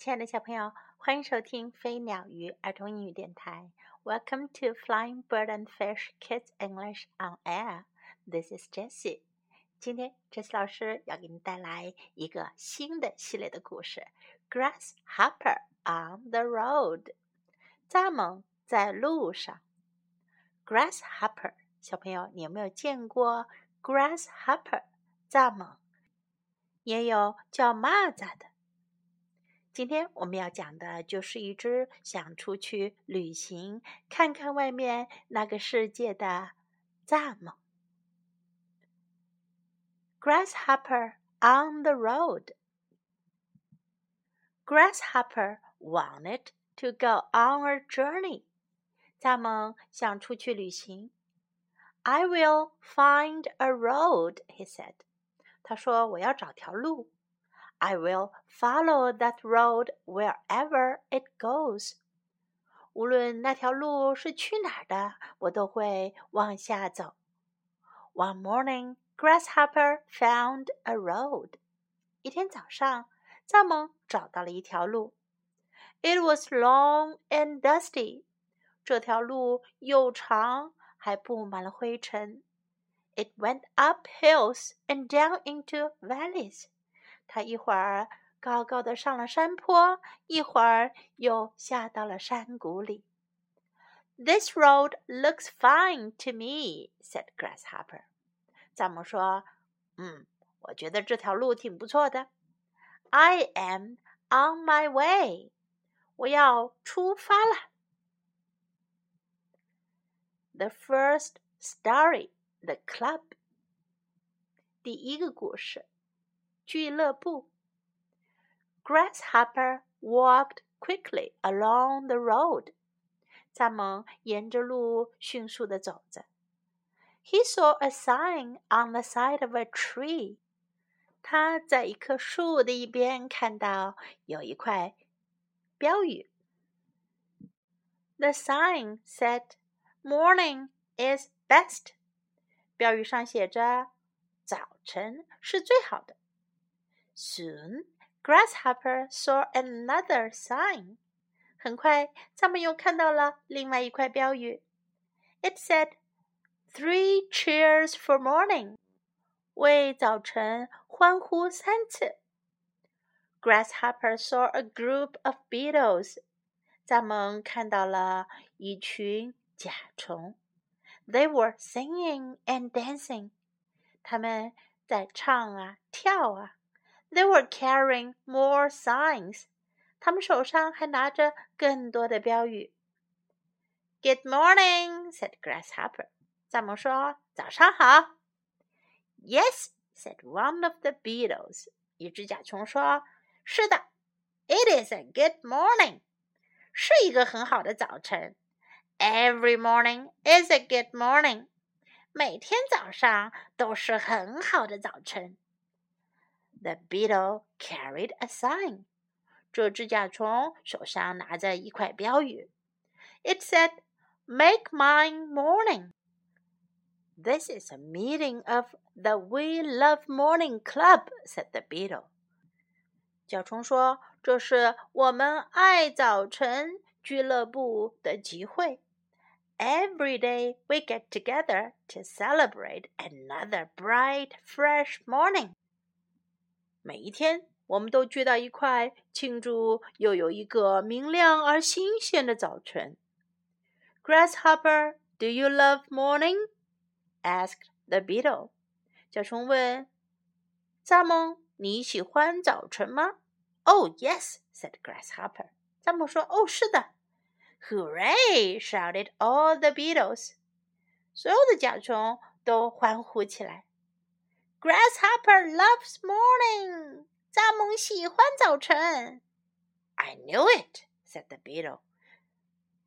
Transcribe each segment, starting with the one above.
亲爱的小朋友，欢迎收听飞鸟鱼儿童英语电台。Welcome to Flying Bird and Fish Kids English on Air. This is Jessie. 今天，Jessie 老师要给你带来一个新的系列的故事《Grasshopper on the Road》。蚱蜢在路上。Grasshopper，小朋友，你有没有见过 Grasshopper？蚱蜢，也有叫蚂蚱的。今天我们要讲的就是一只想出去旅行、看看外面那个世界的蚱蜢。Grasshopper on the road. Grasshopper wanted to go on a journey. 蚱蜢想出去旅行。I will find a road, he said. 他说：“我要找条路。” I will follow that road wherever it goes. 无论那条路是去哪儿的，我都会往下走。One morning, Grasshopper found a road. 一天早上，蚱蜢找到了一条路。It was long and dusty. 这条路又长，还布满了灰尘。It went up hills and down into valleys. 他一会儿高高的上了山坡，一会儿又下到了山谷里。This road looks fine to me," said Grasshopper. 蚱蜢说：“嗯，我觉得这条路挺不错的。”I am on my way. 我要出发了。The first story, the club. 第一个故事。俱乐部。Grasshopper walked quickly along the road. 蚱蜢沿着路迅速地走着。He saw a sign on the side of a tree. 他在一棵树的一边看到有一块标语。The sign said, "Morning is best." 标语上写着：“早晨是最好的。” Soon, Grasshopper saw another sign. 很快，他们又看到了另外一块标语。It said, "Three cheers for morning." 为早晨欢呼三次。Grasshopper saw a group of beetles. 蚱蜢看到了一群甲虫。They were singing and dancing. 他们在唱啊，跳啊。 They were carrying more signs. 他们手上还拿着更多的标语。Good morning, said Grasshopper. 蚱蜢说：“早上好。” Yes, said one of the beetles. 一只甲虫说：“是的，It is a good morning. 是一个很好的早晨。Every morning is a good morning. 每天早上都是很好的早晨。” The beetle carried a sign. 这只甲虫手上拿着一块标语。It said, "Make mine morning." This is a meeting of the We Love Morning Club," said the beetle. 甲虫说：“这是我们爱早晨俱乐部的集会。Every day we get together to celebrate another bright, fresh morning." 每一天，我们都聚到一块，庆祝又有一个明亮而新鲜的早晨。Grasshopper, do you love morning? asked the beetle. 甲虫问：“蚱蜢，你喜欢早晨吗？”Oh, yes, said Grasshopper. 蚱蜢说：“哦，是的。” Hooray! shouted all the beetles. 所有的甲虫都欢呼起来。Grasshopper loves morning. 蚱蜢喜欢早晨。I knew it, said the beetle.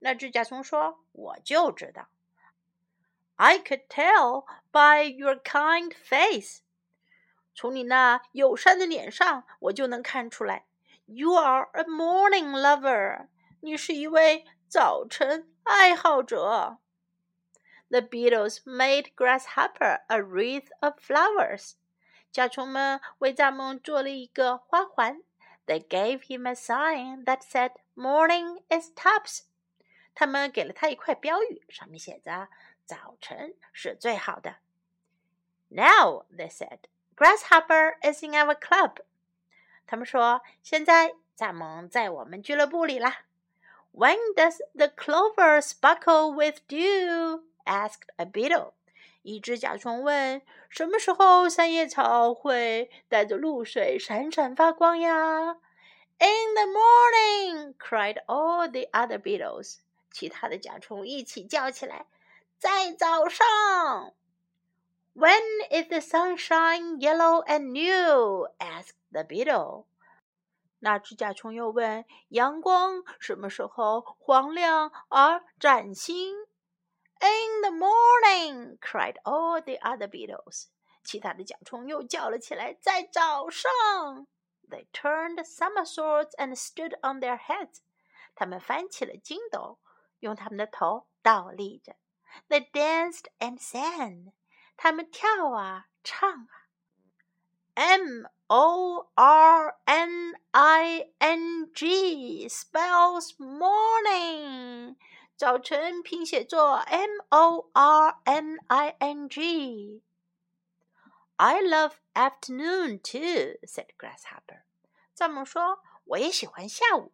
那只甲虫说：“我就知道。” I could tell by your kind face. 从你那友善的脸上，我就能看出来。You are a morning lover. 你是一位早晨爱好者。 the beetles made Grasshopper a wreath of flowers. 甲虫们为蚱蜢做了一个花环。They gave him a sign that said "Morning is tops." 他们给了他一块标语，上面写着“早晨是最好的”。Now they said, "Grasshopper is in our club." 他们说，现在蚱蜢在我们俱乐部里啦。When does the clover sparkle with dew? asked a beetle. 一只甲虫问：“什么时候三叶草会带着露水闪闪发光呀？”In the morning! cried all the other beetles. 其他的甲虫一起叫起来：“在早上。”When is the sunshine yellow and new? asked the beetle. 那只甲虫又问：“阳光什么时候黄亮而崭新？” In the morning, cried all the other beetles. 其他的甲虫又叫了起来，在早上。They turned somersaults and stood on their heads. 他们翻起了筋斗，用他们的头倒立着。They danced and sang. 他们跳啊，唱啊。M O R N I N G spells morning. 早晨拼写作 m o r n i n g。I love afternoon too," said Grasshopper. 蚱蜢说：“我也喜欢下午。”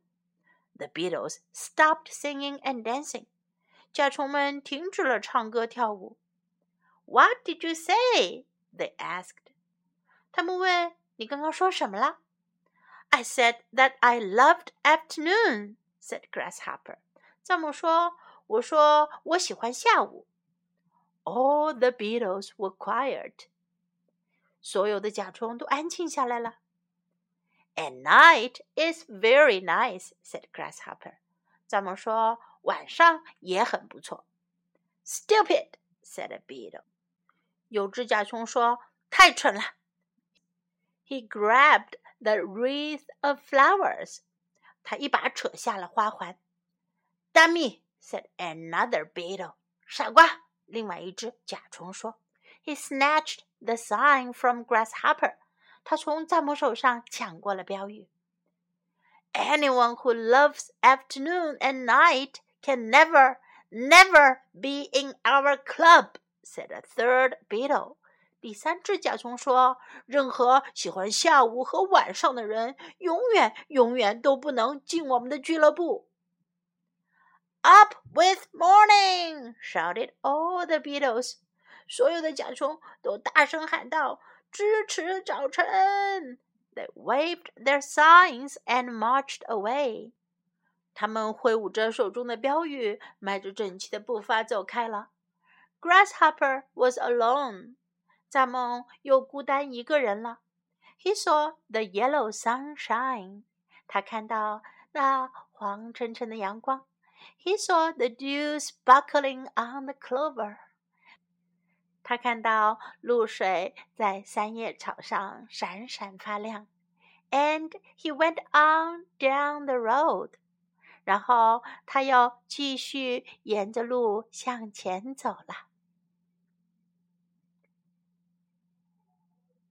The beetles stopped singing and dancing. 甲虫们停止了唱歌跳舞。"What did you say?" they asked. 他们问：“你刚刚说什么了？” "I said that I loved afternoon," said Grasshopper. 蚱蜢说：“我说我喜欢下午。” All the beetles were quiet. 所有的甲虫都安静下来了。At night is very nice," said Grasshopper. 蚱蜢说：“晚上也很不错。” Stupid," said a beetle. 有只甲虫说：“太蠢了。” He grabbed the wreath of flowers. 他一把扯下了花环。Dummy said another beetle. 傻瓜，另外一只甲虫说。He snatched the sign from Grasshopper. 他从蚱蜢手上抢过了标语。Anyone who loves afternoon and night can never, never be in our club, said a third beetle. 第三只甲虫说：“任何喜欢下午和晚上的人，永远、永远都不能进我们的俱乐部。” Up with morning! shouted all the beetles. 所有的甲虫都大声喊道：“支持早晨！” They waved their signs and marched away. 他们挥舞着手中的标语，迈着整齐的步伐走开了。Grasshopper was alone. 蚱蜢又孤单一个人了。He saw the yellow sunshine. 他看到那黄澄澄的阳光。 He saw the dew sparkling on the clover. 他看到露水在三叶草上闪闪发亮。And he went on down the road. 然后他又继续沿着路向前走了。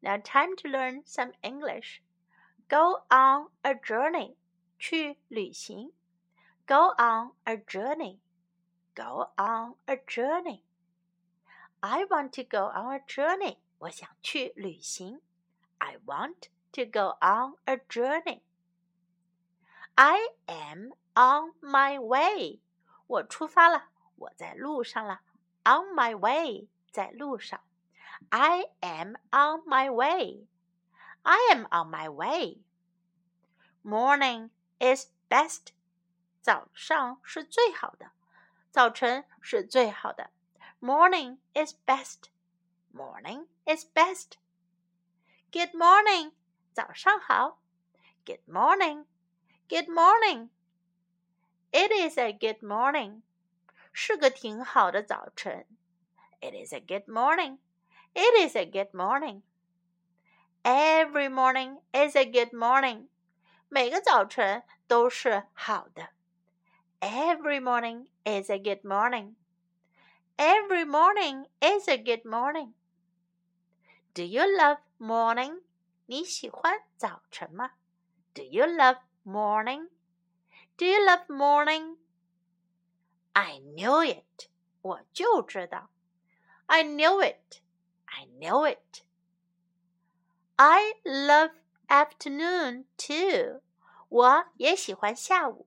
Now time to learn some English. Go on a journey. 去旅行。 Go on a journey. Go on a journey. I want to go on a journey. 我想去旅行。I want to go on a journey. I am on my way. 我出发了，我在路上了。On my way，在路上。I am on my way. I am on my way. Morning is best. 早上是最好的，早晨是最好的。Morning is best. Morning is best. Good morning. 早上好。Good morning. Good morning. It is a good morning. 是个挺好的早晨。It is a good morning. It is a good morning. Every morning is a good morning. 每个早晨都是好的。 Every morning is a good morning. Every morning is a good morning. Do you love morning? 你喜欢早晨吗 Do you love morning? Do you love morning? I knew it. 我就知道。I knew it. I knew it. I love afternoon too. 我也喜欢下午。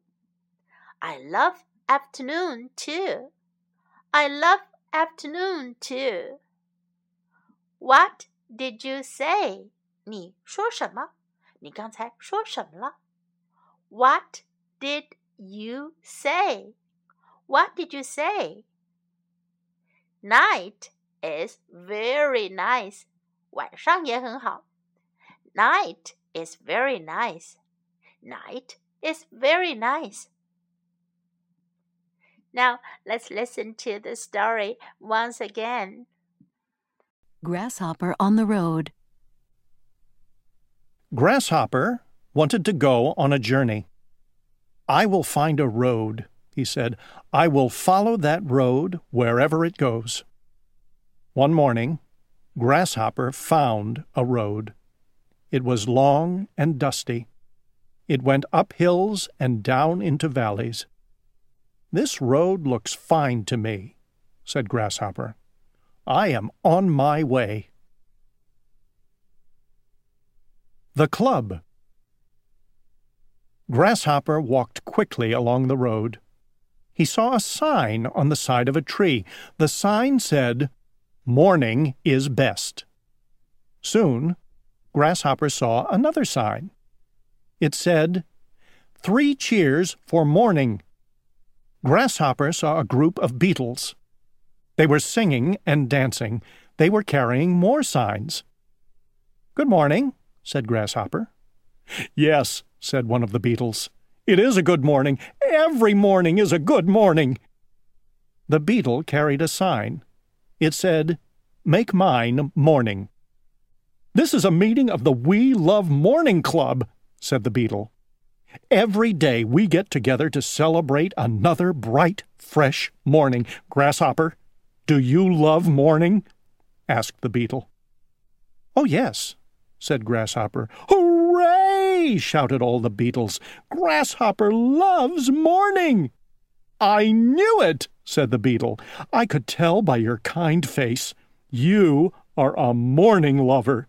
I love afternoon too. I love afternoon too. What did you say? 你说什么？你刚才说什么了？What did you say? What did you say? Night is very nice. 晚上也很好。Night is very nice. Night is very nice. Now let's listen to the story once again. Grasshopper on the Road. Grasshopper wanted to go on a journey. I will find a road, he said. I will follow that road wherever it goes. One morning, Grasshopper found a road. It was long and dusty. It went up hills and down into valleys. This road looks fine to me, said Grasshopper. I am on my way. The Club Grasshopper walked quickly along the road. He saw a sign on the side of a tree. The sign said, Morning is best. Soon, Grasshopper saw another sign. It said, Three cheers for morning. Grasshopper saw a group of beetles. They were singing and dancing. They were carrying more signs. Good morning, said Grasshopper. Yes, said one of the beetles. It is a good morning. Every morning is a good morning. The beetle carried a sign. It said, Make mine morning. This is a meeting of the We Love Morning Club, said the beetle. Every day we get together to celebrate another bright, fresh morning. Grasshopper, do you love morning? asked the beetle. Oh, yes, said Grasshopper. Hooray! shouted all the beetles. Grasshopper loves morning. I knew it, said the beetle. I could tell by your kind face. You are a morning lover.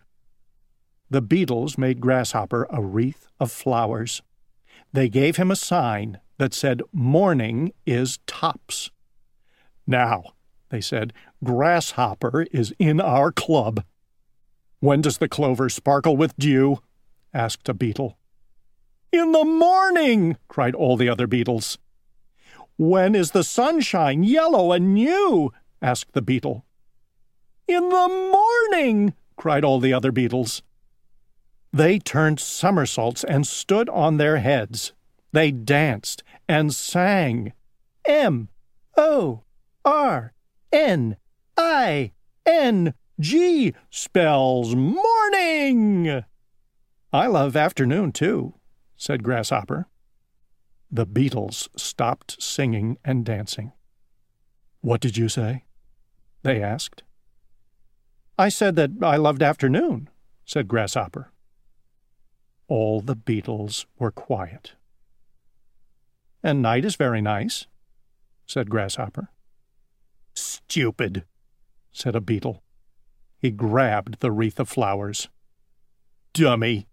The beetles made Grasshopper a wreath of flowers. They gave him a sign that said, Morning is tops. Now, they said, Grasshopper is in our club. When does the clover sparkle with dew? asked a beetle. In the morning, cried all the other beetles. When is the sunshine yellow and new? asked the beetle. In the morning, cried all the other beetles. They turned somersaults and stood on their heads. They danced and sang. M O R N I N G spells morning. I love afternoon, too, said Grasshopper. The beetles stopped singing and dancing. What did you say? They asked. I said that I loved afternoon, said Grasshopper. All the beetles were quiet. And night is very nice, said Grasshopper. Stupid, said a beetle. He grabbed the wreath of flowers. Dummy,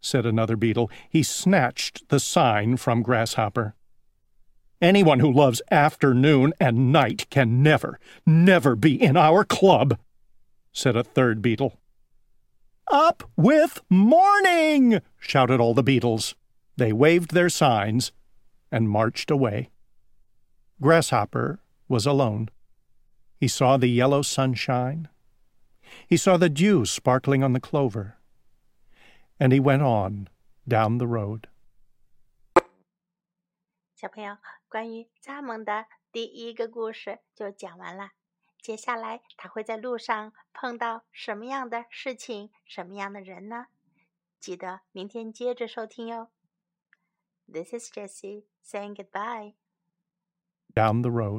said another beetle. He snatched the sign from Grasshopper. Anyone who loves afternoon and night can never, never be in our club, said a third beetle. Up with morning! shouted all the beetles. They waved their signs and marched away. Grasshopper was alone. He saw the yellow sunshine. He saw the dew sparkling on the clover. And he went on down the road. 小朋友，关于蚱蜢的第一个故事就讲完了。 接下来他会在路上碰到什么样的事情、什么样的人呢？记得明天接着收听哟。This is Jessie saying goodbye. Down the road.